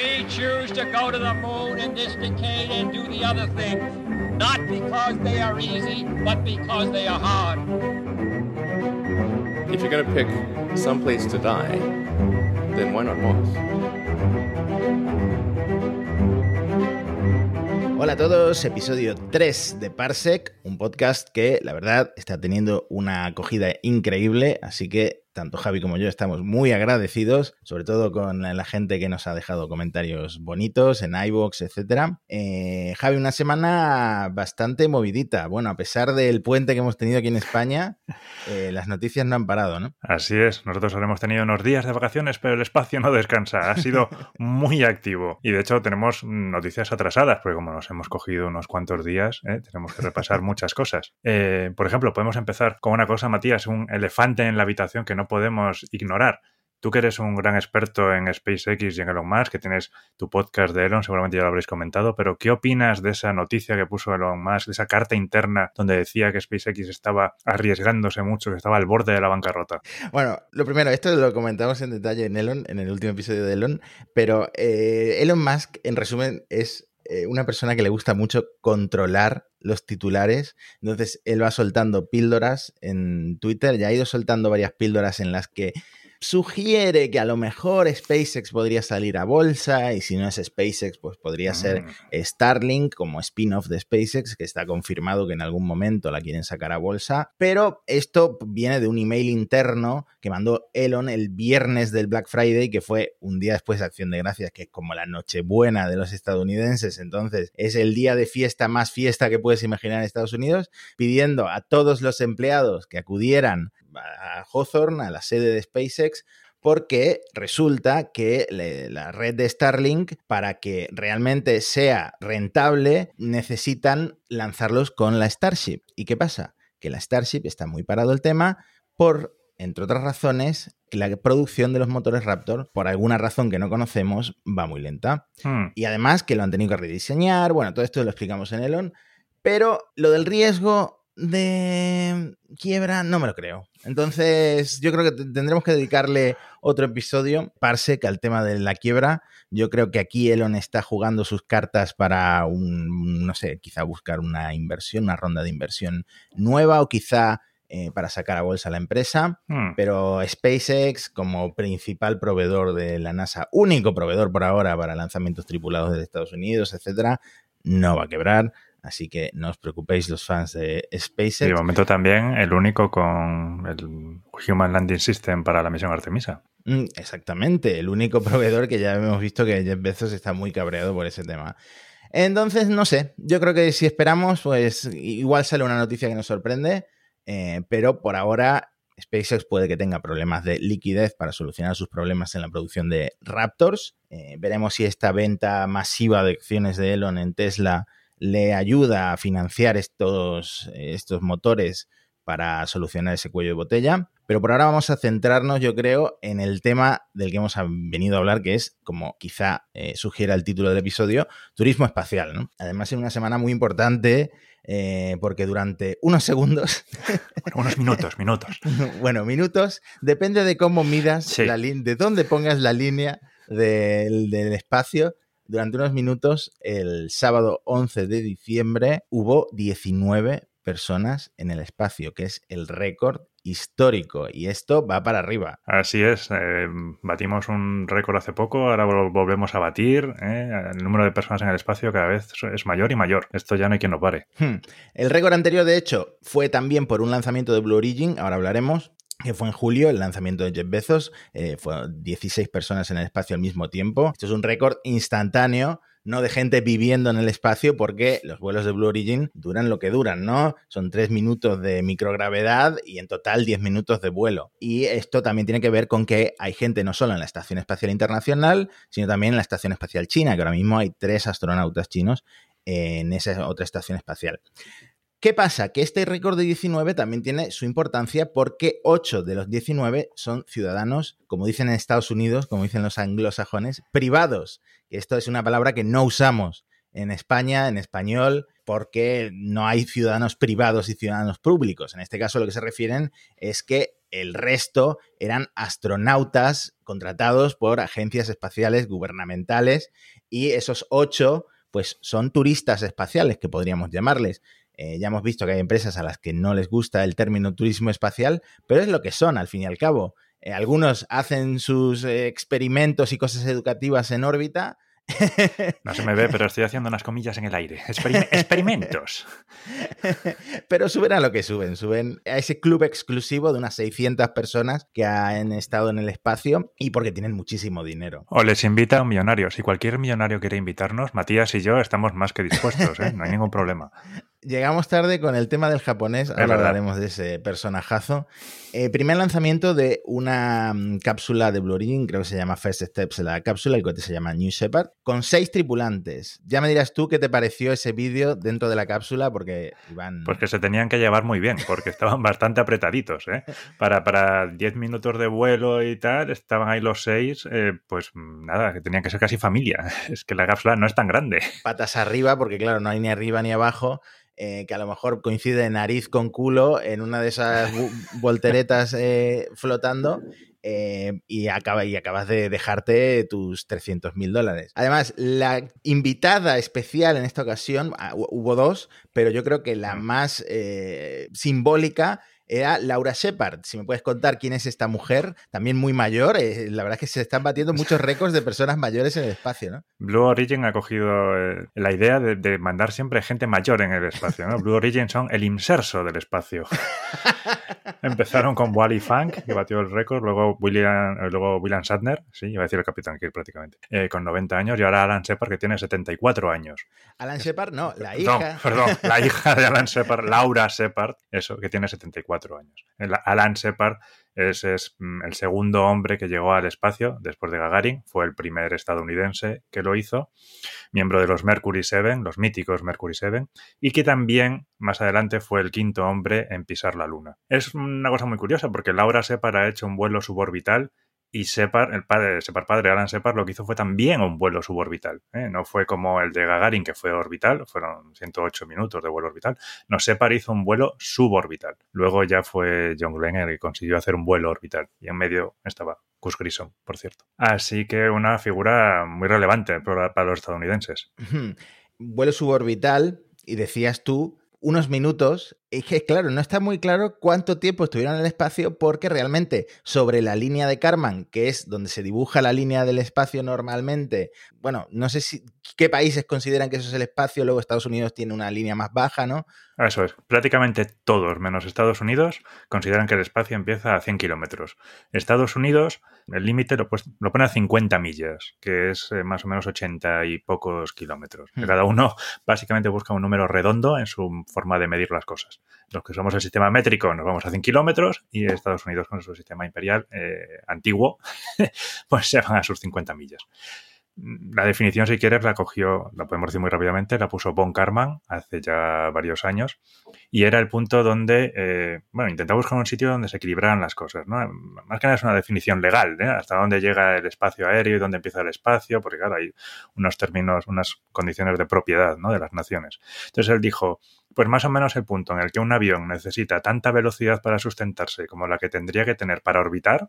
We choose to go to the moon in this decade and do the other things, not because they are easy, but because they are hard. If you're going to pick some place to die, then why not Mars? Hola a todos, episodio 3 de Parsec, un podcast que la verdad está teniendo una acogida increíble, así que tanto Javi como yo estamos muy agradecidos, sobre todo con la gente que nos ha dejado comentarios bonitos en iVoox, etc. Eh, Javi, una semana bastante movidita. Bueno, a pesar del puente que hemos tenido aquí en España, eh, las noticias no han parado, ¿no? Así es, nosotros hemos tenido unos días de vacaciones, pero el espacio no descansa. Ha sido muy activo. Y de hecho tenemos noticias atrasadas, porque como nos hemos cogido unos cuantos días, ¿eh? tenemos que repasar muchas cosas. por ejemplo, podemos empezar con una cosa, Matías, un elefante en la habitación que no podemos ignorar. Tú que eres un gran experto en SpaceX y en Elon Musk, que tienes tu podcast de Elon, seguramente ya lo habréis comentado, pero ¿qué opinas de esa noticia que puso Elon Musk, de esa carta interna donde decía que SpaceX estaba arriesgándose mucho, que estaba al borde de la bancarrota? Bueno, lo primero, esto lo comentamos en detalle en Elon, en el último episodio de Elon, pero eh, Elon Musk, en resumen, es eh, una persona que le gusta mucho controlar los titulares. Entonces, él va soltando píldoras en Twitter. Ya ha ido soltando varias píldoras en las que sugiere que a lo mejor SpaceX podría salir a bolsa y si no es SpaceX, pues podría ser mm. Starlink como spin-off de SpaceX, que está confirmado que en algún momento la quieren sacar a bolsa. Pero esto viene de un email interno que mandó Elon el viernes del Black Friday, que fue un día después de Acción de Gracias, que es como la Nochebuena de los estadounidenses. Entonces es el día de fiesta más fiesta que puedes imaginar en Estados Unidos, pidiendo a todos los empleados que acudieran a Hawthorne, a la sede de SpaceX, porque resulta que la red de Starlink, para que realmente sea rentable, necesitan lanzarlos con la Starship. ¿Y qué pasa? Que la Starship está muy parado el tema por, entre otras razones, la producción de los motores Raptor, por alguna razón que no conocemos, va muy lenta. Hmm. Y además que lo han tenido que rediseñar, bueno, todo esto lo explicamos en Elon, pero lo del riesgo de quiebra no me lo creo. Entonces, yo creo que tendremos que dedicarle otro episodio, Parsec, al tema de la quiebra. Yo creo que aquí Elon está jugando sus cartas para un, no sé, quizá buscar una inversión, una ronda de inversión nueva o quizá eh, para sacar a bolsa la empresa. Hmm. Pero SpaceX, como principal proveedor de la NASA, único proveedor por ahora para lanzamientos tripulados de Estados Unidos, etcétera, no va a quebrar Así que no os preocupéis los fans de SpaceX. Y de momento también el único con el Human Landing System para la misión Artemisa. Mm, exactamente, el único proveedor que ya hemos visto que Jeff Bezos está muy cabreado por ese tema. Entonces, no sé, yo creo que si esperamos, pues igual sale una noticia que nos sorprende, eh, pero por ahora SpaceX puede que tenga problemas de liquidez para solucionar sus problemas en la producción de Raptors. Eh, veremos si esta venta masiva de acciones de Elon en Tesla le ayuda a financiar estos, estos motores para solucionar ese cuello de botella. Pero por ahora vamos a centrarnos, yo creo, en el tema del que hemos venido a hablar, que es, como quizá eh, sugiera el título del episodio, turismo espacial. Además, es una semana muy importante eh, porque durante unos segundos... unos minutos, minutos. bueno, minutos, depende de cómo midas, la de dónde pongas la línea del, del espacio, durante unos minutos, el sábado 11 de diciembre, hubo 19 personas en el espacio, que es el récord histórico y esto va para arriba. Así es, eh, batimos un récord hace poco, ahora volvemos a batir, eh, el número de personas en el espacio cada vez es mayor y mayor, esto ya no hay quien lo pare. Hmm. El récord anterior, de hecho, fue también por un lanzamiento de Blue Origin, ahora hablaremos, que fue en julio, el lanzamiento de Jeff Bezos, eh, fueron 16 personas en el espacio al mismo tiempo. Esto es un récord instantáneo, no de gente viviendo en el espacio, porque los vuelos de Blue Origin duran lo que duran, ¿no? Son 3 minutos de microgravedad y en total 10 minutos de vuelo. Y esto también tiene que ver con que hay gente no solo en la Estación Espacial Internacional, sino también en la Estación Espacial China, que ahora mismo hay tres astronautas chinos en esa otra estación espacial. ¿Qué pasa? Que este récord de 19 también tiene su importancia porque 8 de los 19 son ciudadanos, como dicen en Estados Unidos, como dicen los anglosajones, privados. Esto es una palabra que no usamos en España, en español, porque no hay ciudadanos privados y ciudadanos públicos. En este caso lo que se refieren es que El resto eran astronautas contratados por agencias espaciales gubernamentales y esos ocho pues son turistas espaciales que podríamos llamarles. Eh, ya hemos visto que hay empresas a las que no les gusta el término turismo espacial, pero es lo que son al fin y al cabo. Eh, algunos hacen sus eh, experimentos y cosas educativas en órbita, no se me ve, pero estoy haciendo unas comillas en el aire. experimentos. Pero suben a lo que suben. Suben a ese club exclusivo de unas 600 personas que han estado en el espacio y porque tienen muchísimo dinero. O les invita a un millonario. Si cualquier millonario quiere invitarnos, Matías y yo estamos más que dispuestos. ¿eh? No hay ningún problema. Llegamos tarde con el tema del japonés, ahora hablaremos de ese personajazo. Eh, primer lanzamiento de una mm, cápsula de Blue Origin, creo que se llama First Steps la cápsula, el cohete se llama New Shepard, con seis tripulantes. Ya me dirás tú qué te pareció ese vídeo dentro de la cápsula, porque iban... Pues que se tenían que llevar muy bien, porque estaban bastante apretaditos, ¿eh? Para, para 10 minutos de vuelo y tal, estaban ahí los seis, eh, pues nada, que tenían que ser casi familia. Es que la cápsula no es tan grande. Patas arriba, porque claro, no hay ni arriba ni abajo eh, que a lo mejor coincide nariz con culo en una de esas volteretas eh, flotando eh, y, acaba, y acabas de dejarte tus 300 mil dólares. Además, la invitada especial en esta ocasión, ah, hubo dos, pero yo creo que la más simbólica era Laura Shepard. Si me puedes contar quién es esta mujer, también muy mayor. Eh, la verdad es que se están batiendo muchos récords de personas mayores en el espacio, ¿no? Blue Origin ha cogido eh, la idea de, mandar siempre gente mayor en el espacio, ¿no? Blue Origin son el inserso del espacio. Empezaron con Wally Funk, que batió el récord, luego William, eh, luego William Shatner, sí, iba a decir el Capitán Kirk prácticamente, con 90 años, y ahora Alan Shepard, que tiene 74 años. Alan Shepard, no, la hija. perdón, la hija de Alan Shepard, Laura Shepard, eso, que tiene 74 años. Alan Shepard es, mm, el segundo hombre que llegó al espacio después de Gagarin, fue el primer estadounidense que lo hizo, miembro de los Mercury 7, los míticos Mercury 7, y que también más adelante fue el quinto hombre en pisar la Luna. Es una cosa muy curiosa porque Laura Shepard ha hecho un vuelo suborbital y Separ, el padre, Separ padre, Alan Separ, lo que hizo fue también un vuelo suborbital. ¿eh? No fue como el de Gagarin, que fue orbital, fueron 108 minutos de vuelo orbital. No, Separ hizo un vuelo suborbital. Luego ya fue John Glenn el que consiguió hacer un vuelo orbital. Y en medio estaba Gus Grissom, por cierto. Así que una figura muy relevante para los estadounidenses. Vuelo suborbital, y decías tú, unos minutos. Es que, claro, no está muy claro cuánto tiempo estuvieron en el espacio porque realmente sobre la línea de Karman, que es donde se dibuja la línea del espacio normalmente, bueno, no sé si qué países consideran que eso es el espacio, luego Estados Unidos tiene una línea más baja, ¿no? Eso es, prácticamente todos, menos Estados Unidos, consideran que el espacio empieza a 100 kilómetros. Estados Unidos, el límite lo, pues, lo, pone a 50 millas, que es eh, más o menos 80 y pocos kilómetros. Hmm. Cada uno básicamente busca un número redondo en su forma de medir las cosas. Los que somos el sistema métrico nos vamos a 100 kilómetros y Estados Unidos con su sistema imperial eh, antiguo, pues se van a sus 50 millas la definición, si quieres, la cogió, la podemos decir muy rápidamente, la puso Von Karman hace ya varios años y era el punto donde, eh, bueno, intentaba buscar un sitio donde se equilibraran las cosas, ¿no? Más que nada es una definición legal, ¿eh? Hasta dónde llega el espacio aéreo y dónde empieza el espacio, porque claro, hay unos términos, unas condiciones de propiedad, ¿no? De las naciones. Entonces él dijo, pues más o menos el punto en el que un avión necesita tanta velocidad para sustentarse como la que tendría que tener para orbitar,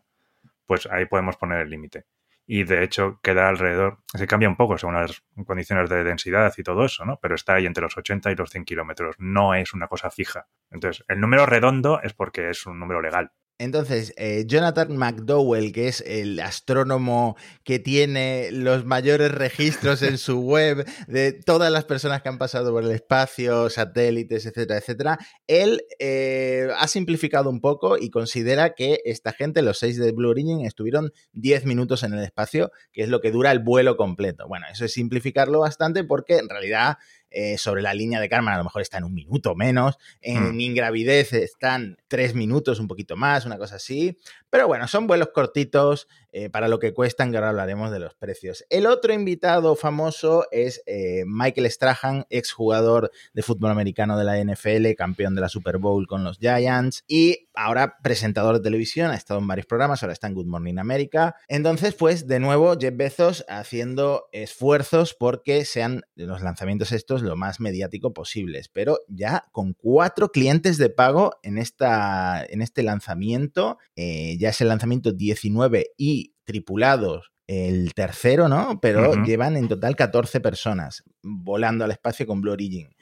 pues ahí podemos poner el límite y de hecho queda alrededor, se cambia un poco según las condiciones de densidad y todo eso, ¿no? Pero está ahí entre los 80 y los 100 kilómetros, no es una cosa fija. Entonces, el número redondo es porque es un número legal. Entonces, eh, Jonathan McDowell, que es el astrónomo que tiene los mayores registros en su web de todas las personas que han pasado por el espacio, satélites, etcétera, etcétera, él eh, ha simplificado un poco y considera que esta gente, los seis de Blue Origin, estuvieron 10 minutos en el espacio, que es lo que dura el vuelo completo. Bueno, eso es simplificarlo bastante porque en realidad eh, sobre la línea de Karman a lo mejor está en un minuto menos, en mm. ingravidez están tres minutos, un poquito más, una cosa así. Pero bueno, son vuelos cortitos, eh, para lo que cuestan, que ahora hablaremos de los precios. El otro invitado famoso es eh, Michael Strahan, exjugador de fútbol americano de la NFL, campeón de la Super Bowl con los Giants y ahora presentador de televisión, ha estado en varios programas, ahora está en Good Morning America. Entonces, pues de nuevo, Jeff Bezos haciendo esfuerzos porque sean los lanzamientos estos lo más mediático posibles, pero ya con cuatro clientes de pago en, esta, en este lanzamiento, eh, ya es el lanzamiento 19 y tripulados el tercero, ¿no? Pero llevan en total 14 personas volando al espacio con Blue Origin.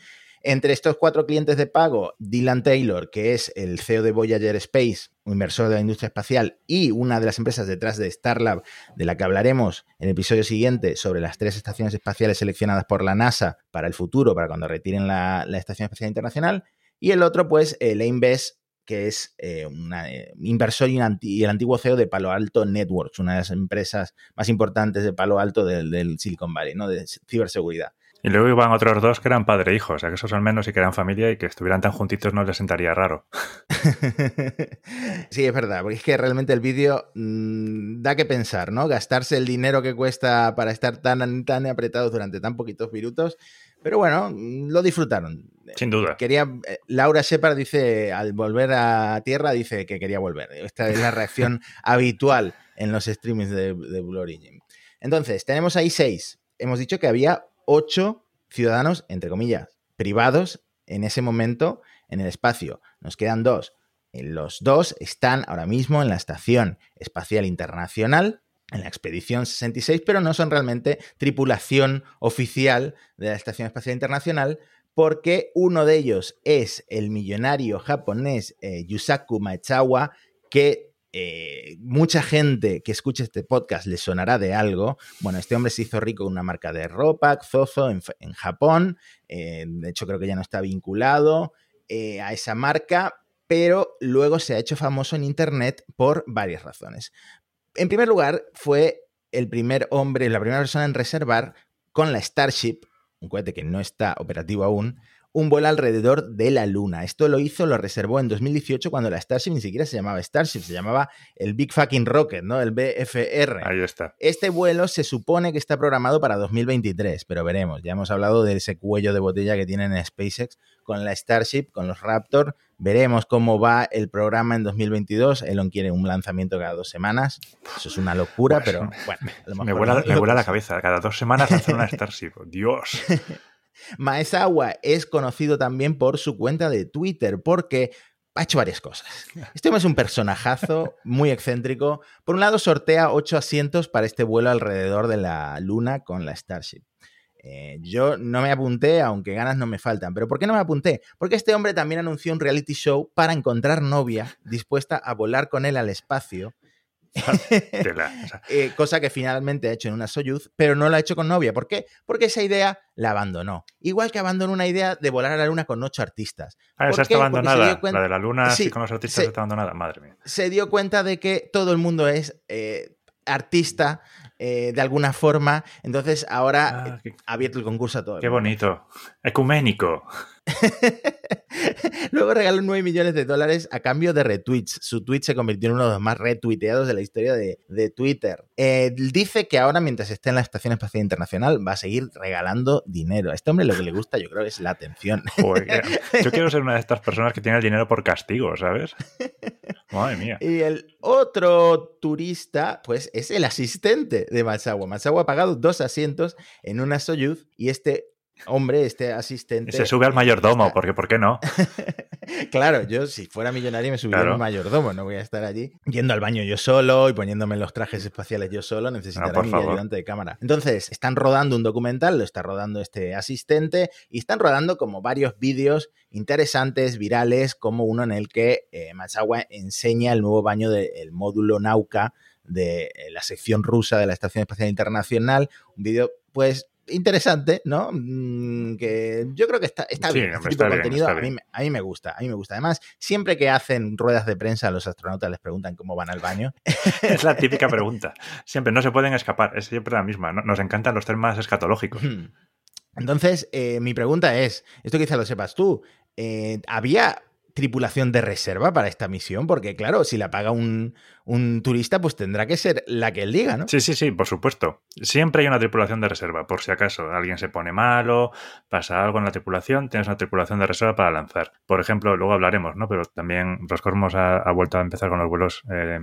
Entre estos cuatro clientes de pago, Dylan Taylor, que es el CEO de Voyager Space, un inversor de la industria espacial, y una de las empresas detrás de Starlab, de la que hablaremos en el episodio siguiente sobre las tres estaciones espaciales seleccionadas por la NASA para el futuro, para cuando retiren la, Estación Espacial Internacional. Y el otro, pues, el que es eh, un eh, inversor y, el antiguo CEO de Palo Alto Networks, una de las empresas más importantes de Palo Alto del, del Silicon Valley, ¿no? De ciberseguridad. Y luego iban otros dos que eran padre e hijo, o sea que esos al menos sí que eran familia y que estuvieran tan juntitos no les sentaría raro. sí, es verdad, porque es que realmente el vídeo mm, da que pensar, ¿no? Gastarse el dinero que cuesta para estar tan, tan apretados durante tan poquitos minutos. Pero bueno, mm, lo disfrutaron. Sin duda. Quería, eh, Laura Shepard dice, al volver a tierra, dice que quería volver. Esta es la reacción habitual en los streamings de, de Blue Origin. Entonces, tenemos ahí seis. Hemos dicho que había ocho ciudadanos, entre comillas, privados en ese momento en el espacio. Nos quedan dos. Los dos están ahora mismo en la Estación Espacial Internacional, en la Expedición 66, pero no son realmente tripulación oficial de la Estación Espacial Internacional, porque uno de ellos es el millonario japonés eh, Yusaku Maezawa, que eh, mucha gente que escuche este podcast le sonará de algo. Bueno, este hombre se hizo rico con una marca de ropa, Zozo, en, Japón. Eh, de hecho, creo que ya no está vinculado a esa marca, pero luego se ha hecho famoso en Internet por varias razones. En primer lugar, fue el primer hombre, la primera persona en reservar con la Starship, un cohete que no está operativo aún, un vuelo alrededor de la Luna. Esto lo hizo, lo reservó en 2018 cuando la Starship ni siquiera se llamaba Starship, se llamaba el Big Fucking Rocket, ¿no? El BFR. Ahí está. Este vuelo se supone que está programado para 2023, pero veremos. Ya hemos hablado de ese cuello de botella que tienen en SpaceX con la Starship, con los Raptor. Veremos cómo va el programa en 2022. Elon quiere un lanzamiento cada dos semanas. Eso es una locura, pues, pero bueno. me vuela, la cabeza. Cada dos semanas hacer una Starship. Dios. Maezawa es conocido también por su cuenta de Twitter porque ha hecho varias cosas. Este hombre es un personajazo muy excéntrico. Por un lado, sortea ocho asientos para este vuelo alrededor de la Luna con la Starship. Eh, yo no me apunté, aunque ganas no me faltan. ¿Pero por qué no me apunté? Porque este hombre también anunció un reality show para encontrar novia dispuesta a volar con él al espacio Eh, cosa que finalmente ha hecho en una Soyuz, pero no lo ha hecho con novia. ¿Por qué? Porque esa idea la abandonó. Igual que abandonó una idea de volar a la luna con ocho artistas. Ah, esa está abandonada. La de la luna sí, con los artistas está abandonada. Madre mía. Se dio cuenta de que todo el mundo es eh, artista eh, de alguna forma. Entonces ahora ah, ha abierto el concurso a todo. Qué bonito. Ecuménico. Luego regaló 9 millones de dólares a cambio de retweets. Su tweet se convirtió en uno de los más retuiteados de la historia de, Twitter. Eh, dice que ahora, mientras esté en la Estación Espacial Internacional, va a seguir regalando dinero. A este hombre lo que le gusta, yo creo, es la atención. yo quiero ser una de estas personas que tiene el dinero por castigo, ¿sabes? Madre mía. Y el otro turista, pues, es el asistente de Matsawa. Matsawa ha pagado dos asientos en una Soyuz y este hombre, este asistente. Se sube al mayordomo, porque ¿por qué no? claro, yo si fuera millonario me subiría al mayordomo, no voy a estar allí yendo al baño yo solo y poniéndome los trajes espaciales yo solo, necesitaría mi ayudante de cámara. Entonces, están rodando un documental, lo está rodando este asistente y están rodando como varios vídeos interesantes, virales, como uno en el que eh, enseña el nuevo baño del módulo Nauka de eh, la sección rusa de la Estación Espacial Internacional, un vídeo pues interesante, ¿no? Mm, que yo creo que está, está bien. Este tipo de contenido a, mí, a, mí, me gusta, a mí me gusta. Además, siempre que hacen ruedas de prensa, los astronautas les preguntan cómo van al baño. es la típica pregunta. Siempre, no se pueden escapar, es siempre la misma. Nos encantan los temas escatológicos. Entonces, eh, mi pregunta es, esto quizá lo sepas tú, eh, ¿había tripulación de reserva para esta misión? Porque, claro, si la paga un, un, turista, pues tendrá que ser la que él diga, ¿no? Sí, sí, sí, por supuesto. Siempre hay una tripulación de reserva, por si acaso alguien se pone malo, pasa algo en la tripulación, tienes una tripulación de reserva para lanzar. Por ejemplo, luego hablaremos, ¿no? Pero también Roscosmos ha, ha vuelto a empezar con los vuelos eh,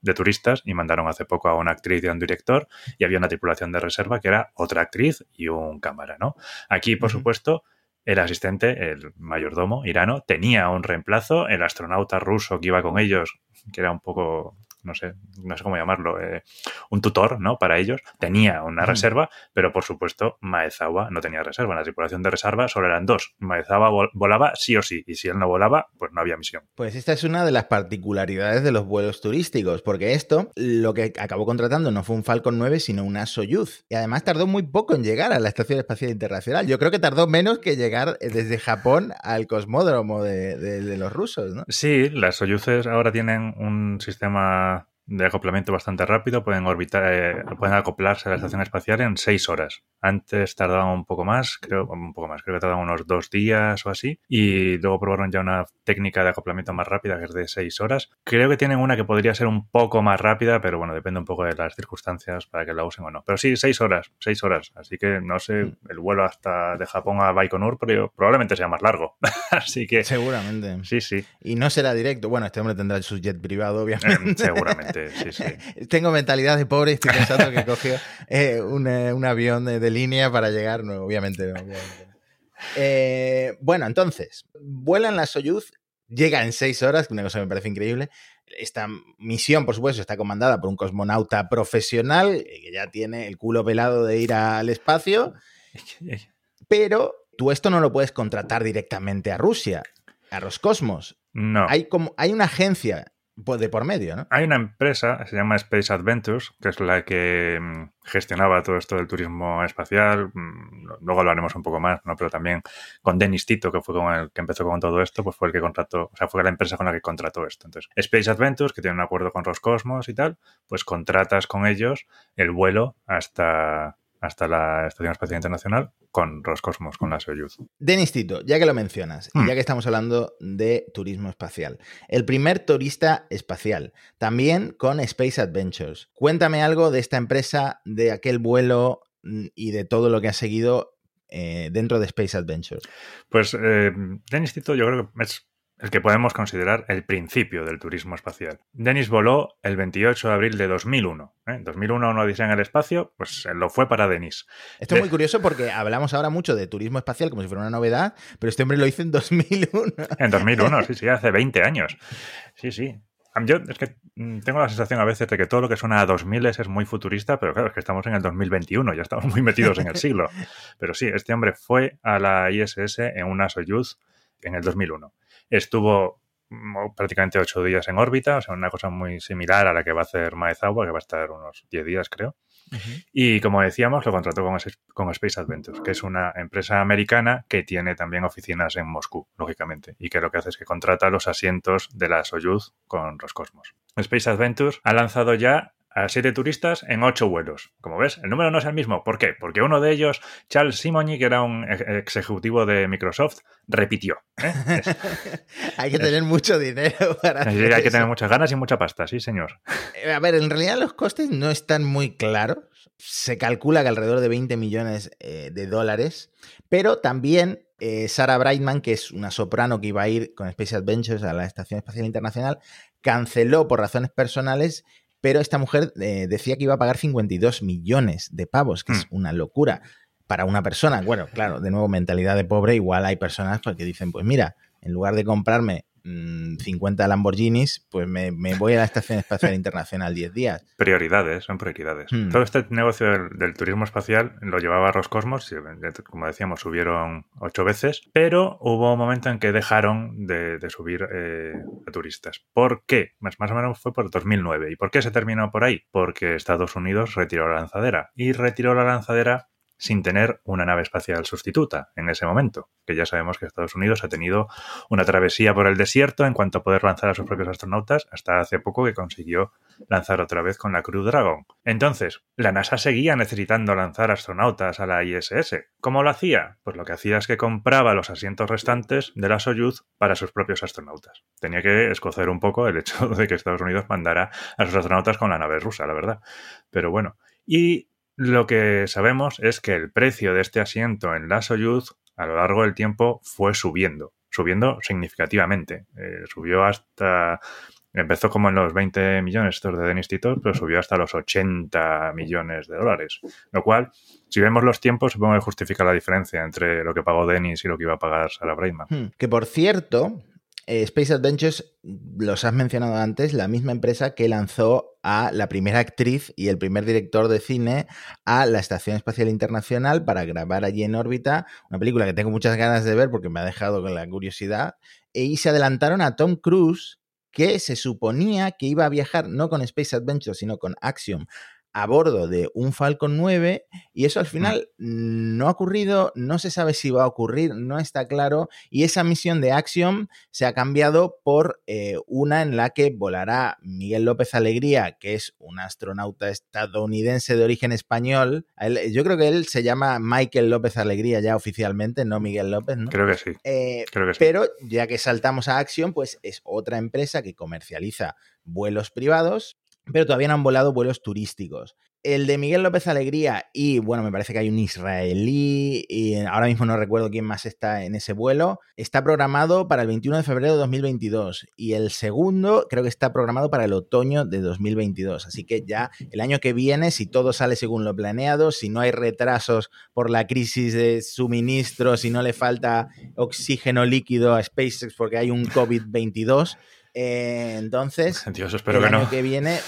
de turistas y mandaron hace poco a una actriz y a un director y había una tripulación de reserva que era otra actriz y un cámara, ¿no? Aquí, por uh -huh. supuesto, el asistente, el mayordomo irano, tenía un reemplazo, el astronauta ruso que iba con ellos, que era un poco no sé, no sé cómo llamarlo, eh, un tutor, ¿no? Para ellos, tenía una mm. reserva, pero por supuesto Maezawa no tenía reserva. En la tripulación de reserva solo eran dos. Maezawa volaba sí o sí, y si él no volaba, pues no había misión. Pues esta es una de las particularidades de los vuelos turísticos, porque esto, lo que acabó contratando no fue un Falcon 9, sino una Soyuz. Y además tardó muy poco en llegar a la Estación Espacial Internacional. Yo creo que tardó menos que llegar desde Japón al cosmódromo de, de, de los rusos, ¿no? Sí, las Soyuzes ahora tienen un sistema de acoplamiento bastante rápido, pueden orbitar, eh, pueden acoplarse a la estación espacial en seis horas. Antes tardaban un poco más, creo, un poco más, creo que tardaban unos dos días o así, y luego probaron ya una técnica de acoplamiento más rápida que es de seis horas. Creo que tienen una que podría ser un poco más rápida, pero bueno, depende un poco de las circunstancias para que la usen o no. Pero sí, seis horas, seis horas. Así que no sé, el vuelo hasta de Japón a Baikonur, pero probablemente sea más largo. así que seguramente. Sí, sí. Y no será directo. Bueno, este hombre tendrá su jet privado, obviamente. Eh, seguramente. Sí, sí. Tengo mentalidad de pobre y estoy pensando que cogió eh, un, eh, un, avión de, de, línea para llegar, no, obviamente no. Obviamente. Eh, bueno, entonces, vuelan la Soyuz, llega en seis horas, una cosa que me parece increíble. Esta misión, por supuesto, está comandada por un cosmonauta profesional que ya tiene el culo pelado de ir al espacio, pero tú esto no lo puedes contratar directamente a Rusia, a Roscosmos. No. Hay, como, hay una agencia de por medio, ¿no? Hay una empresa, se llama Space Adventures, que es la que mm, gestionaba todo esto del turismo espacial. Mm, luego hablaremos un poco más, ¿no? Pero también con Dennis Tito, que fue con el que empezó con todo esto, pues fue el que contrató, o sea, fue la empresa con la que contrató esto. Entonces, Space Adventures, que tiene un acuerdo con Roscosmos y tal, pues contratas con ellos el vuelo hasta hasta la Estación Espacial Internacional con Roscosmos, con la Soyuz. Denis Tito, ya que lo mencionas, y ya que estamos hablando de turismo espacial, el primer turista espacial, también con Space Adventures. Cuéntame algo de esta empresa, de aquel vuelo mm, y de todo lo que ha seguido eh, dentro de Space Adventures. Pues eh, Denis Tito yo creo que es el que podemos considerar el principio del turismo espacial. Dennis voló el 28 de abril de 2001. ¿eh? En 2001 una odisea en el espacio, pues lo fue para Dennis. Esto es muy curioso porque hablamos ahora mucho de turismo espacial como si fuera una novedad, pero este hombre lo hizo en 2001. En 2001, sí, sí, hace 20 años. Sí, sí. Yo es que tengo la sensación a veces de que todo lo que suena a 2000 es muy futurista, pero claro, es que estamos en el 2021, ya estamos muy metidos en el siglo. Pero sí, este hombre fue a la ISS en una Soyuz en el 2001 estuvo mm, prácticamente ocho días en órbita, o sea, una cosa muy similar a la que va a hacer Maezawa, que va a estar unos 10 días, creo. Uh -huh. Y como decíamos, lo contrató con, con, Space Adventures, que es una empresa americana que tiene también oficinas en Moscú, lógicamente, y que lo que hace es que contrata los asientos de la Soyuz con Roscosmos. Space Adventures ha lanzado ya a siete turistas en ocho vuelos. Como ves, el número no es el mismo. ¿Por qué? Porque uno de ellos, Charles Simony, que era un ex ejecutivo de Microsoft, repitió. ¿eh? Es, hay que es, tener mucho dinero para. Hacer hay eso. que tener muchas ganas y mucha pasta, sí, señor. Eh, a ver, en realidad los costes no están muy claros. Se calcula que alrededor de 20 millones eh, de dólares, pero también eh, Sarah Brightman, que es una soprano que iba a ir con Space Adventures a la Estación Espacial Internacional, canceló por razones personales pero esta mujer eh, decía que iba a pagar 52 millones de pavos, que mm. es una locura para una persona. Bueno, claro, de nuevo, mentalidad de pobre, igual hay personas pues, que dicen, pues mira, en lugar de comprarme mmm, 50 Lamborghinis, pues me, me, voy a la Estación Espacial Internacional 10 días. Prioridades, son prioridades. Mm. Todo este negocio del, del, turismo espacial lo llevaba Roscosmos, y, como decíamos, subieron ocho veces, pero hubo un momento en que dejaron de, de subir eh, a turistas. ¿Por qué? Más, más o menos fue por 2009. ¿Y por qué se terminó por ahí? Porque Estados Unidos retiró la lanzadera. Y retiró la lanzadera sin tener una nave espacial sustituta en ese momento, que ya sabemos que Estados Unidos ha tenido una travesía por el desierto en cuanto a poder lanzar a sus propios astronautas, hasta hace poco que consiguió lanzar otra vez con la Crew Dragon. Entonces, la NASA seguía necesitando lanzar astronautas a la ISS. ¿Cómo lo hacía? Pues lo que hacía es que compraba los asientos restantes de la Soyuz para sus propios astronautas. Tenía que escocer un poco el hecho de que Estados Unidos mandara a sus astronautas con la nave rusa, la verdad. Pero bueno. Y lo que sabemos es que el precio de este asiento en la Soyuz a lo largo del tiempo fue subiendo, subiendo significativamente. Eh, subió hasta Empezó como en los 20 millones estos de Dennis Tito, pero subió hasta los 80 millones de dólares. Lo cual, si vemos los tiempos, supongo que justifica la diferencia entre lo que pagó Dennis y lo que iba a pagar Sarah Brightman. Hmm. Que por cierto, eh, Space Adventures, los has mencionado antes, la misma empresa que lanzó a la primera actriz y el primer director de cine a la Estación Espacial Internacional para grabar allí en órbita, una película que tengo muchas ganas de ver porque me ha dejado con la curiosidad, y se adelantaron a Tom Cruise, que se suponía que iba a viajar no con Space Adventures, sino con Axiom a bordo de un Falcon 9 y eso al final no ha ocurrido, no se sabe si va a ocurrir, no está claro y esa misión de Axiom se ha cambiado por eh, una en la que volará Miguel López Alegría, que es un astronauta estadounidense de origen español. yo creo que él se llama Michael López Alegría ya oficialmente, no Miguel López, ¿no? Creo que sí. Eh, pero ya que saltamos a Axiom, pues es otra empresa que comercializa vuelos privados pero todavía no han volado vuelos turísticos. El de Miguel López Alegría y, bueno, me parece que hay un israelí y ahora mismo no recuerdo quién más está en ese vuelo, está programado para el 21 de febrero de 2022 y el segundo creo que está programado para el otoño de 2022. Así que ya el año que viene, si todo sale según lo planeado, si no hay retrasos por la crisis de suministro, si no le falta oxígeno líquido a SpaceX porque hay un COVID-22, eh, entonces, el año que viene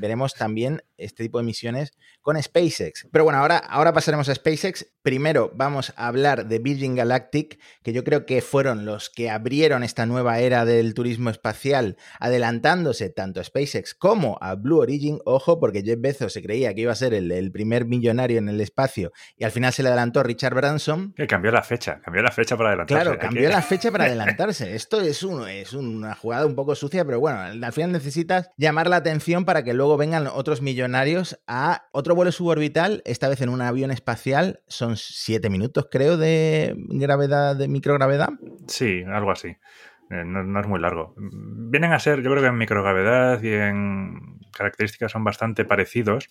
veremos también este tipo de misiones con SpaceX. Pero bueno, ahora, ahora pasaremos a SpaceX. Primero vamos a hablar de Virgin Galactic, que yo creo que fueron los que abrieron esta nueva era del turismo espacial, adelantándose tanto a SpaceX como a Blue Origin. Ojo, porque Jeff Bezos se creía que iba a ser el, primer millonario en el espacio y al final se le adelantó Richard Branson. Que cambió la fecha, cambió la fecha para adelantarse. Claro, cambió la fecha para adelantarse. Esto es, es una jugada un poco sucia, pero bueno, al final necesitas llamar la atención para que luego vengan otros millonarios a otro vuelo suborbital, esta vez en un avión espacial. Son siete minutos, creo, de gravedad, de microgravedad. Sí, algo así. Eh, no, no, es muy largo. Vienen a ser, yo creo que en microgravedad y en características son bastante parecidos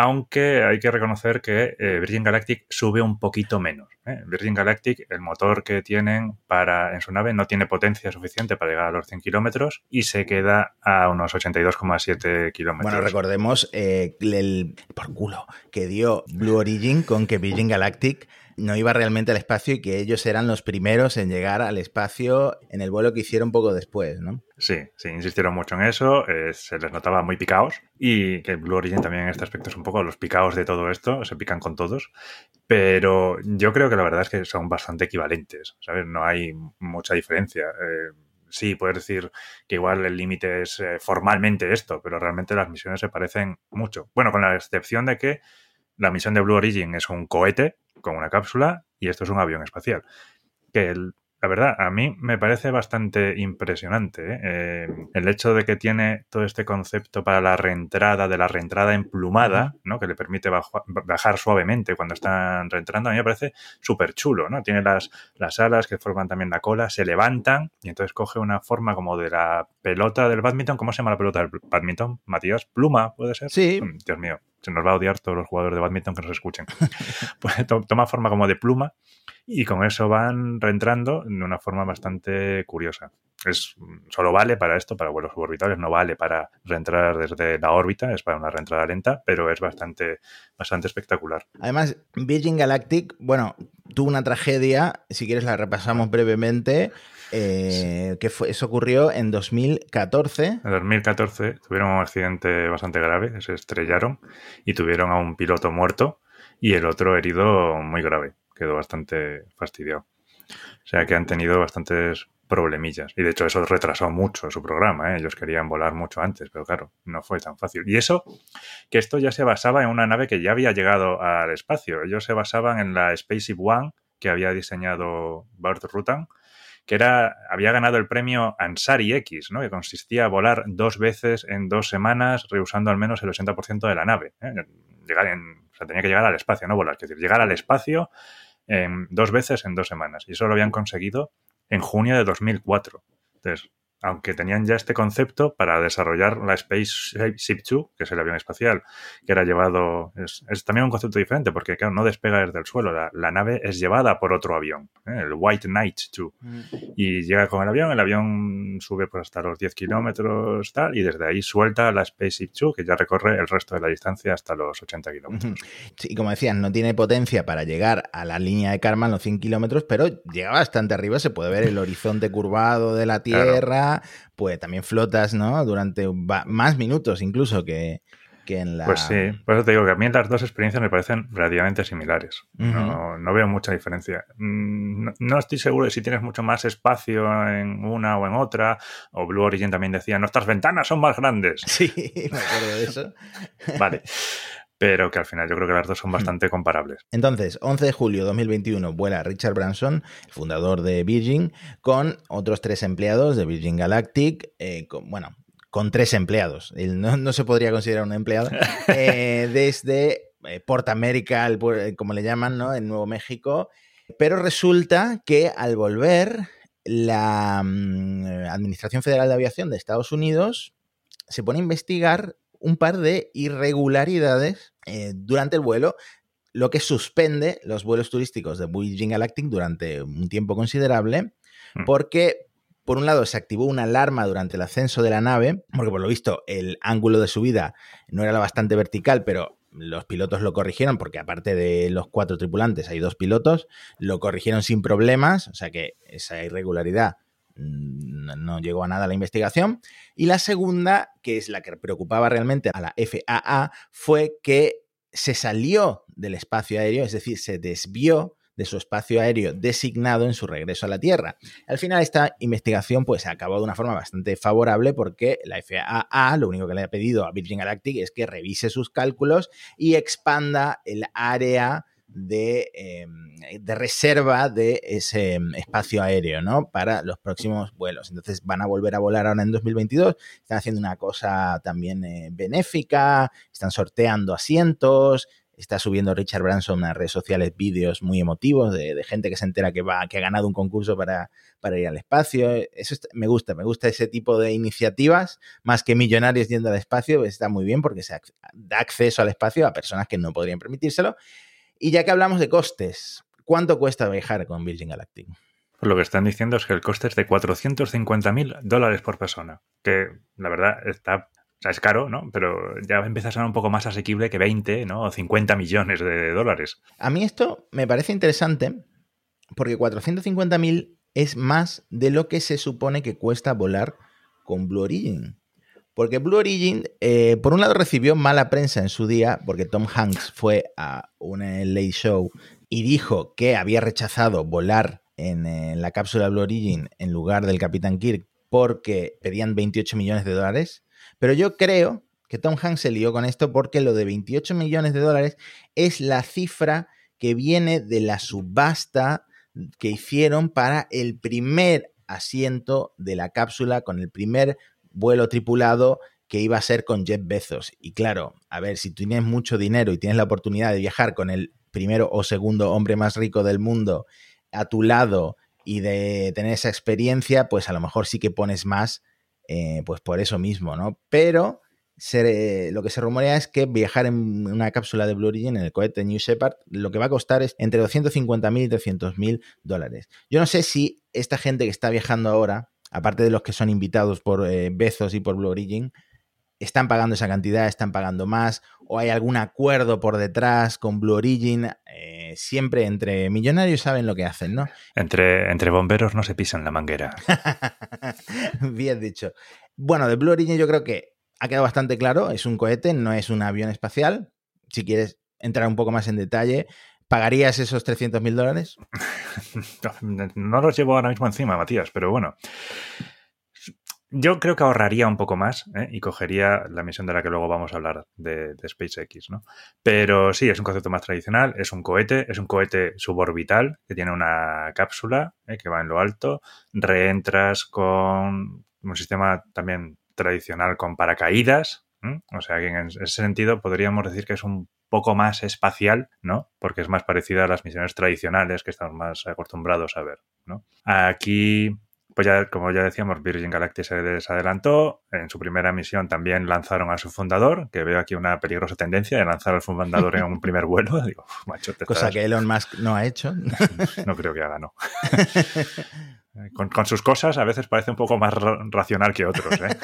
aunque hay que reconocer que eh, Virgin Galactic sube un poquito menos. ¿eh? Virgin Galactic, el motor que tienen para, en su nave no tiene potencia suficiente para llegar a los 100 kilómetros y se queda a unos 82,7 kilómetros. Bueno, recordemos eh, el por culo que dio Blue Origin con que Virgin Galactic no iba realmente al espacio y que ellos eran los primeros en llegar al espacio en el vuelo que hicieron poco después, ¿no? Sí, sí, insistieron mucho en eso, eh, se les notaba muy picados y que Blue Origin también en este aspecto es un poco los picados de todo esto, se pican con todos, pero yo creo que la verdad es que son bastante equivalentes, ¿sabes? No hay mucha diferencia. Eh, sí, puedes decir que igual el límite es eh, formalmente esto, pero realmente las misiones se parecen mucho. Bueno, con la excepción de que la misión de Blue Origin es un cohete con una cápsula y esto es un avión espacial. Que el, la verdad, a mí me parece bastante impresionante ¿eh? Eh, el hecho de que tiene todo este concepto para la reentrada, de la reentrada emplumada, ¿no? que le permite bajar suavemente cuando están reentrando. A mí me parece súper chulo. ¿no? Tiene las, las alas que forman también la cola, se levantan y entonces coge una forma como de la pelota del badminton. ¿Cómo se llama la pelota del badminton, Matías? ¿Pluma puede ser? Sí. Mm, Dios mío, se nos va a odiar todos los jugadores de badminton que nos escuchen. pues toma forma como de pluma y con eso van reentrando de una forma bastante curiosa. Es, solo vale para esto, para vuelos suborbitales, no vale para reentrar desde la órbita, es para una reentrada lenta, pero es bastante, bastante espectacular. Además, Virgin Galactic, bueno, tuvo una tragedia, si quieres la repasamos brevemente, eh, que fue, eso ocurrió en 2014. En 2014 tuvieron un accidente bastante grave, se estrellaron y tuvieron a un piloto muerto y el otro herido muy grave quedó bastante fastidiado. O sea que han tenido bastantes problemillas. Y de hecho eso retrasó mucho su programa. ¿eh? Ellos querían volar mucho antes, pero claro, no fue tan fácil. Y eso, que esto ya se basaba en una nave que ya había llegado al espacio. Ellos se basaban en la Spaceship One que había diseñado Burt Rutan, que era, había ganado el premio Ansari X, ¿no? que consistía en volar dos veces en dos semanas, reusando al menos el 80% de la nave. ¿eh? Llegar en, o sea, tenía que llegar al espacio, no volar, es decir, llegar al espacio en dos veces en dos semanas. Y eso lo habían conseguido en junio de 2004. Entonces, aunque tenían ya este concepto para desarrollar la Spaceship 2, que es el avión espacial, que era llevado, es, también un concepto diferente, porque claro, no despega desde el suelo, la, nave es llevada por otro avión, ¿eh? el White Knight 2, mm. y llega con el avión, el avión sube pues hasta los 10 kilómetros, tal, y desde ahí suelta la Spaceship 2, que ya recorre el resto de la distancia hasta los 80 kilómetros. Sí, como decías, no tiene potencia para llegar a la línea de Karman, los 100 kilómetros, pero llega bastante arriba, se puede ver el horizonte curvado de la Tierra pues también flotas, ¿no? Durante más minutos incluso que, en la... Pues sí, por eso te digo que a mí las dos experiencias me parecen relativamente similares. no, veo mucha diferencia. Mm, no, estoy seguro de si tienes mucho más espacio en una o en otra. O Blue Origin también decía, nuestras ventanas son más grandes. Sí, me acuerdo de eso. vale pero que al final yo creo que las dos son hmm. bastante comparables. Entonces, 11 de julio de 2021 vuela Richard Branson, fundador de Virgin, con otros tres empleados de Virgin Galactic, eh, bueno, con tres empleados, Él no, se podría considerar un empleado, eh, desde eh, Port América, como le llaman, ¿no? en Nuevo México, pero resulta que al volver la mm, Administración Federal de Aviación de Estados Unidos se pone a investigar un par de irregularidades eh, durante el vuelo, lo que suspende los vuelos turísticos de Virgin Galactic durante un tiempo considerable, hmm. porque por un lado se activó una alarma durante el ascenso de la nave, porque por lo visto el ángulo de subida no era bastante vertical, pero los pilotos lo corrigieron, porque aparte de los cuatro tripulantes hay dos pilotos, lo corrigieron sin problemas, o sea que esa irregularidad no llegó a nada la investigación. Y la segunda, que es la que preocupaba realmente a la FAA, fue que se salió del espacio aéreo, es decir, se desvió de su espacio aéreo designado en su regreso a la Tierra. Al final esta investigación pues acabó de una forma bastante favorable porque la FAA lo único que le ha pedido a Virgin Galactic es que revise sus cálculos y expanda el área Em, de, reserva de ese em, espacio aéreo, ¿no? Para los próximos vuelos. Entonces van a volver a volar ahora en 2022. Están haciendo una cosa también eh, benéfica, están sorteando asientos. Está subiendo Richard Branson a redes sociales vídeos muy emotivos de, gente que se entera que, va, que ha ganado un concurso para, para ir al espacio. Eso me gusta, me gusta ese tipo de iniciativas, más que millonarios yendo al espacio, está muy bien porque se da acceso al espacio a personas que no podrían permitírselo. Y ya que hablamos de costes, ¿cuánto cuesta viajar con Virgin Galactic? Lo que están diciendo es que el coste es de 450 mil dólares por persona, que la verdad está, o sea, es caro, ¿no? Pero ya empieza a ser un poco más asequible que 20, ¿no? O 50 millones de dólares. A mí esto me parece interesante porque 450 mil es más de lo que se supone que cuesta volar con Blue Origin. Porque Blue Origin, eh, por un lado, recibió mala prensa en su día, porque Tom Hanks fue a un late show y dijo que había rechazado volar en, la cápsula Blue Origin en lugar del Capitán Kirk porque pedían 28 millones de dólares. Pero yo creo que Tom Hanks se lió con esto porque lo de 28 millones de dólares es la cifra que viene de la subasta que hicieron para el primer asiento de la cápsula con el primer vuelo tripulado que iba a ser con Jeff Bezos. Y claro, a ver, si tú tienes mucho dinero y tienes la oportunidad de viajar con el primero o segundo hombre más rico del mundo a tu lado y de tener esa experiencia, pues a lo mejor sí que pones más, eh, pues por eso mismo, ¿no? Pero lo que se rumorea es que viajar en una cápsula de Blue Origin en el cohete New Shepard lo que va a costar es entre 250.000 y 300.000 dólares. Yo no sé si esta gente que está viajando ahora aparte de los que son invitados por eh, Bezos y por Blue Origin, están pagando esa cantidad, están pagando más, o hay algún acuerdo por detrás con Blue Origin. Eh, siempre entre millonarios saben lo que hacen, ¿no? Entre, entre bomberos no se pisan la manguera. Bien dicho. Bueno, de Blue Origin yo creo que ha quedado bastante claro, es un cohete, no es un avión espacial. Si quieres entrar un poco más en detalle, ¿Pagarías esos 300 mil dólares? no los llevo ahora mismo encima, Matías, pero bueno. Yo creo que ahorraría un poco más ¿eh? y cogería la misión de la que luego vamos a hablar de, SpaceX, ¿no? Pero sí, es un concepto más tradicional, es un cohete, es un cohete suborbital que tiene una cápsula ¿eh? que va en lo alto, reentras con un sistema también tradicional con paracaídas, o sea que en ese sentido podríamos decir que es un poco más espacial, ¿no? Porque es más parecida a las misiones tradicionales que estamos más acostumbrados a ver, ¿no? Aquí pues ya, como ya decíamos, Virgin Galactic se les adelantó. En su primera misión también lanzaron a su fundador, que veo aquí una peligrosa tendencia de lanzar al fundador en un primer vuelo. Digo, macho, Cosa que Elon Musk no ha hecho. No, creo que haga, no. Con, sus cosas a veces parece un poco más racional que otros. ¿eh?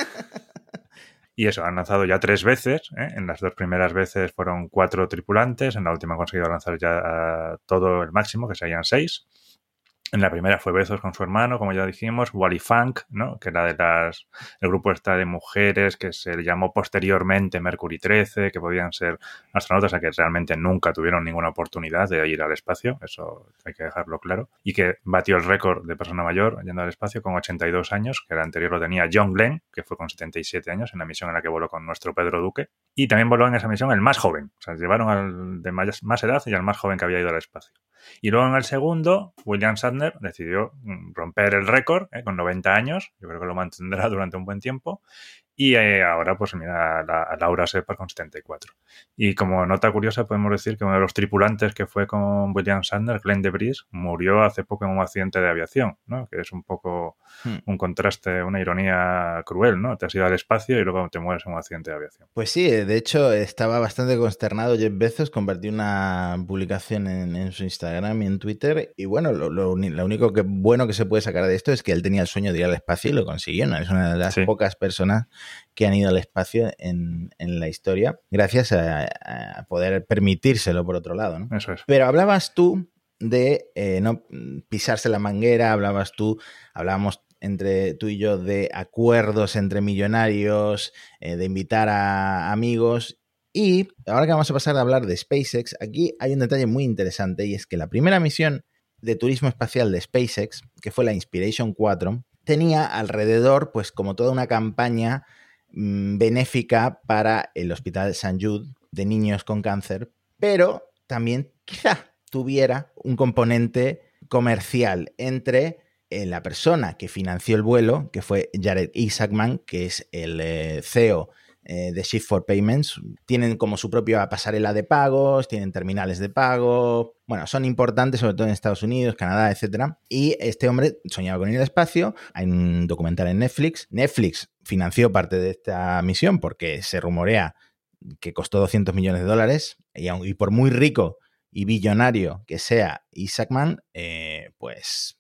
Y eso, han lanzado ya tres veces. ¿eh? En las dos primeras veces fueron cuatro tripulantes. En la última han conseguido lanzar ya todo el máximo, que serían seis. En la primera fue Bezos con su hermano, como ya dijimos, Wally Funk, ¿no? que era de las, el grupo esta de mujeres que se llamó posteriormente Mercury 13, que podían ser astronautas, a que realmente nunca tuvieron ninguna oportunidad de ir al espacio, eso hay que dejarlo claro, y que batió el récord de persona mayor yendo al espacio con 82 años, que el anterior lo tenía John Glenn, que fue con 77 años en la misión en la que voló con nuestro Pedro Duque, y también voló en esa misión el más joven, o sea, llevaron al de más edad y al más joven que había ido al espacio. Y luego en el segundo, William Shatner decidió mm, romper el récord eh, con 90 años, yo creo que lo mantendrá durante un buen tiempo, y eh, ahora, pues mira, a, Laura Separ con 74. Y como nota curiosa, podemos decir que uno de los tripulantes que fue con William Sanders, Glenn DeBris, murió hace poco en un accidente de aviación, ¿no? Que es un poco hmm. un contraste, una ironía cruel, ¿no? Te has ido al espacio y luego te mueres en un accidente de aviación. Pues sí, de hecho, estaba bastante consternado Jeff Bezos, compartió una publicación en, su Instagram y en Twitter, y bueno, lo, único que bueno que se puede sacar de esto es que él tenía el sueño de ir al espacio y lo consiguió, ¿no? Es una de las pocas personas que han ido al espacio en, la historia, gracias a, poder permitírselo por otro lado. ¿no? Eso es. Pero hablabas tú de eh, no pisarse la manguera, hablabas tú, hablábamos entre tú y yo de acuerdos entre millonarios, eh, de invitar a amigos. Y ahora que vamos a pasar a hablar de SpaceX, aquí hay un detalle muy interesante y es que la primera misión de turismo espacial de SpaceX, que fue la Inspiration 4, tenía alrededor, pues como toda una campaña Mm, benéfica para el Hospital St. Jude de niños con cáncer, pero también quizá tuviera un componente comercial entre eh, la persona que financió el vuelo, que fue Jared Isaacman, que es el eh, CEO eh, de Shift for Payments. Tienen como su propia pasarela de pagos, tienen terminales de pago. Bueno, son importantes, sobre todo en Estados Unidos, Canadá, etc. Y este hombre soñaba con ir al espacio. Hay un documental en Netflix. Netflix financió parte de esta misión porque se rumorea que costó 200 millones de dólares. Y, por muy rico y billonario que sea Isaacman, eh, pues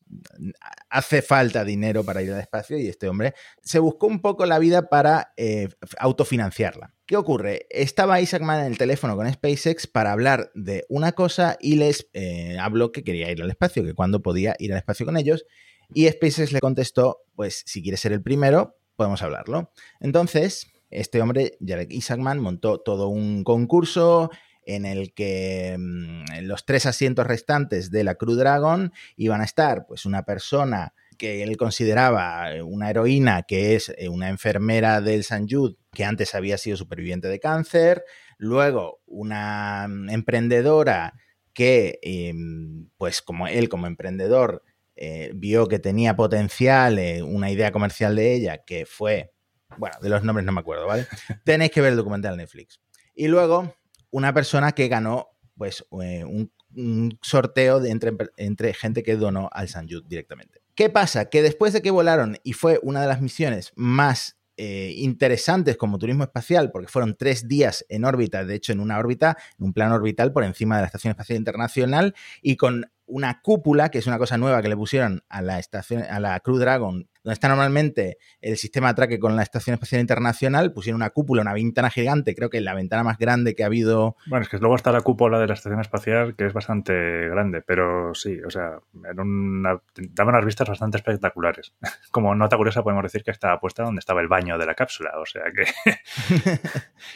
hace falta dinero para ir al espacio y este hombre se buscó un poco la vida para eh, autofinanciarla. ¿Qué ocurre? Estaba Isaacman en el teléfono con SpaceX para hablar de una cosa y les eh, habló que quería ir al espacio, que cuando podía ir al espacio con ellos. Y SpaceX le contestó, pues si quieres ser el primero, podemos hablarlo. Entonces, este hombre, Isaacman, montó todo un concurso, en el que mm, los tres asientos restantes de la Crew Dragon iban a estar pues una persona que él consideraba eh, una heroína, que es eh, una enfermera del San Jude, que antes había sido superviviente de cáncer, luego una mm, emprendedora que, em, pues como él como emprendedor, eh, vio que tenía potencial, una idea comercial de ella, que fue, bueno, de los nombres no me acuerdo, ¿vale? Tenéis que ver el documental Netflix. Y luego una persona que ganó pues eh, un, sorteo de entre, entre, gente que donó al San Jude directamente. ¿Qué pasa? Que después de que volaron y fue una de las misiones más eh, interesantes como turismo espacial, porque fueron tres días en órbita, de hecho en una órbita, en un plano orbital por encima de la Estación Espacial Internacional y con una cúpula, que es una cosa nueva que le pusieron a la estación, a la Crew Dragon, donde está normalmente el sistema de atraque con la Estación Espacial Internacional, pusieron una cúpula, una ventana gigante, creo que la ventana más grande que ha habido. Bueno, es que luego está la cúpula de la Estación Espacial, que es bastante grande, pero sí, o sea, una, daba unas vistas bastante espectaculares. Como nota curiosa podemos decir que estaba puesta donde estaba el baño de la cápsula, o sea que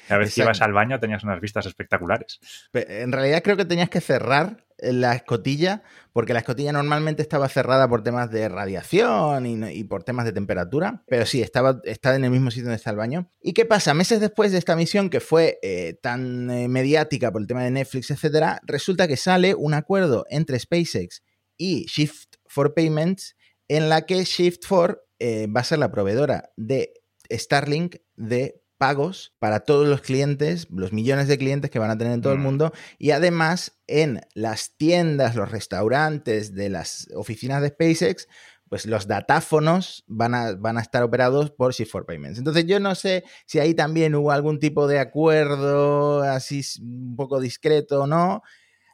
a veces que ibas al baño tenías unas vistas espectaculares. En realidad creo que tenías que cerrar la escotilla, porque la escotilla normalmente estaba cerrada por temas de radiación y, por temas de temperatura, pero sí, estaba, en el mismo sitio donde está el baño. ¿Y qué pasa? Meses después de esta misión, que fue eh, tan eh, mediática por el tema de Netflix, etcétera, resulta que sale un acuerdo entre SpaceX y Shift for Payments en la que Shift for eh, va a ser la proveedora de Starlink de pagos para todos los clientes, los millones de clientes que van a tener en todo el mm. mundo y además en las tiendas, los restaurantes de las oficinas de SpaceX, pues los datáfonos van a, van a estar operados por Shift4 Payments. Entonces yo no sé si ahí también hubo algún tipo de acuerdo así un poco discreto o no.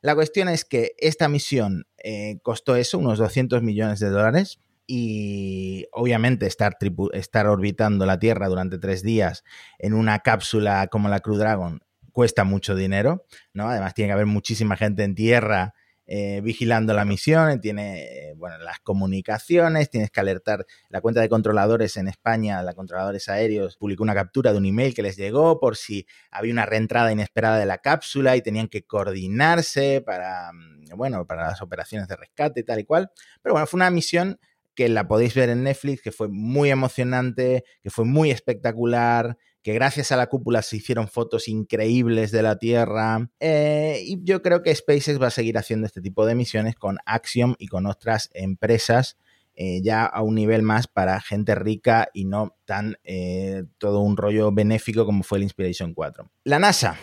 La cuestión es que esta misión eh, costó eso, unos 200 millones de dólares y obviamente estar, estar orbitando la Tierra durante tres días en una cápsula como la Crew Dragon cuesta mucho dinero, ¿no? Además tiene que haber muchísima gente en tierra eh, vigilando la misión, tiene, eh, bueno, las comunicaciones, tienes que alertar la cuenta de controladores en España, la controladores aéreos, publicó una captura de un email que les llegó por si había una reentrada inesperada de la cápsula y tenían que coordinarse para, mm, bueno, para las operaciones de rescate y tal y cual. Pero bueno, fue una misión que la podéis ver en Netflix, que fue muy emocionante, que fue muy espectacular, que gracias a la cúpula se hicieron fotos increíbles de la Tierra. Eh, y yo creo que SpaceX va a seguir haciendo este tipo de misiones con Axiom y con otras empresas. Eh, ya a un nivel más para gente rica y no tan eh, todo un rollo benéfico como fue el Inspiration 4. La NASA,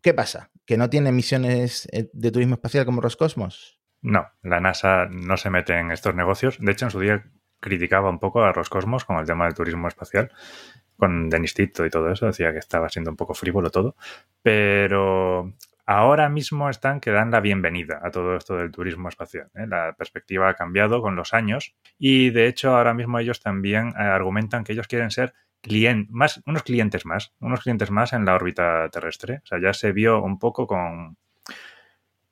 ¿qué pasa? ¿Que no tiene misiones de turismo espacial como Roscosmos? No, la NASA no se mete en estos negocios. De hecho, en su día criticaba un poco a Roscosmos con el tema del turismo espacial, con Denis Tito y todo eso, decía que estaba siendo un poco frívolo todo, pero ahora mismo están que dan la bienvenida a todo esto del turismo espacial. ¿eh? La perspectiva ha cambiado con los años y de hecho ahora mismo ellos también eh, argumentan que ellos quieren ser más, unos clientes más, unos clientes más en la órbita terrestre. O sea, ya se vio un poco con,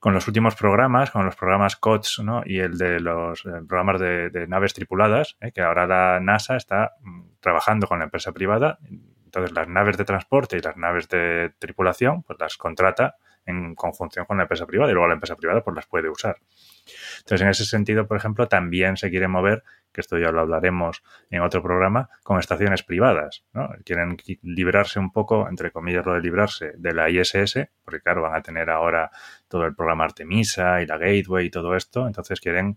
con los últimos programas, con los programas COTS ¿no? y el de los eh, programas de, naves tripuladas, ¿eh? que ahora la NASA está mm, trabajando con la empresa privada. Entonces, las naves de transporte y las naves de tripulación, pues las contrata en conjunción con la empresa privada y luego la empresa privada pues las puede usar. Entonces, en ese sentido, por ejemplo, también se quiere mover, que esto ya lo hablaremos en otro programa, con estaciones privadas. ¿no? Quieren librarse un poco, entre comillas, lo de librarse de la ISS, porque claro, van a tener ahora todo el programa Artemisa y la Gateway y todo esto, entonces quieren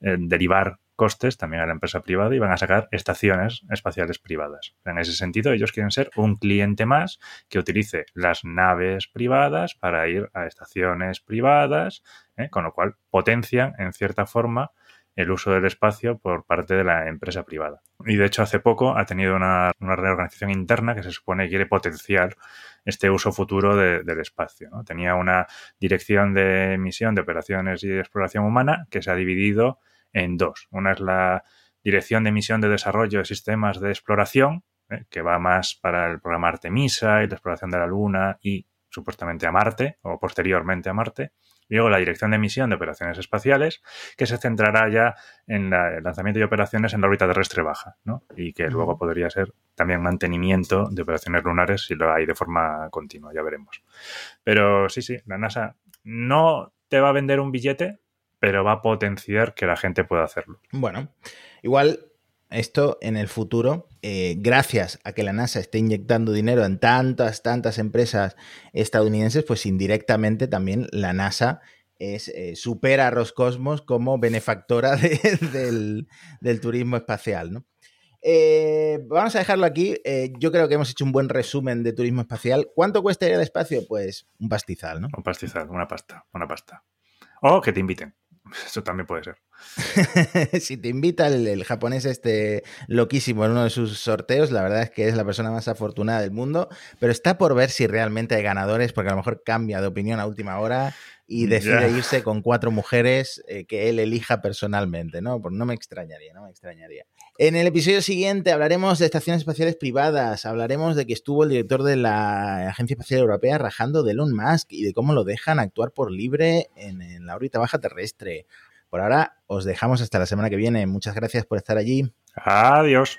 eh, derivar costes también a la empresa privada y van a sacar estaciones espaciales privadas. En ese sentido, ellos quieren ser un cliente más que utilice las naves privadas para ir a estaciones privadas, ¿eh? con lo cual potencian en cierta forma el uso del espacio por parte de la empresa privada. Y de hecho hace poco ha tenido una, reorganización interna que se supone quiere potenciar este uso futuro del espacio. Tenía una dirección de misión de operaciones y de exploración humana que se ha dividido en dos. Una es la Dirección de Misión de Desarrollo de Sistemas de Exploración, ¿eh? que va más para el programa Artemisa y la exploración de la Luna y supuestamente a Marte o posteriormente a Marte. Luego la Dirección de Misión de Operaciones Espaciales, que se centrará ya en el lanzamiento y operaciones en la órbita terrestre baja, ¿no? Y que luego podría ser también mantenimiento de operaciones lunares si lo hay de forma continua, ya veremos. Pero sí, sí, la NASA no te va a vender un billete, pero va a potenciar que la gente pueda hacerlo. Bueno, igual esto en el futuro, eh, gracias a que la NASA esté inyectando dinero en tantas, tantas empresas estadounidenses, pues indirectamente también la NASA es, eh, supera a Roscosmos como benefactora del, turismo espacial. Eh, vamos a dejarlo aquí. yo creo que hemos hecho un buen resumen de turismo espacial. ¿Cuánto cuesta ir al espacio? Pues un pastizal, ¿no? Un pastizal, una pasta, una pasta. O que te inviten. Eso también puede ser. si te invita el, japonés este loquísimo en uno de sus sorteos, la verdad es que es la persona más afortunada del mundo, pero está por ver si realmente hay ganadores, porque a lo mejor cambia de opinión a última hora y decide irse con cuatro mujeres eh, que él elija personalmente, ¿no? Pues no me extrañaría, no me extrañaría. En el episodio siguiente hablaremos de estaciones espaciales privadas, hablaremos de que estuvo el director de la Agencia Espacial Europea rajando de Elon Musk y de cómo lo dejan actuar por libre en, en la órbita baja terrestre. Por ahora os dejamos hasta la semana que viene. Muchas gracias por estar allí. Adiós.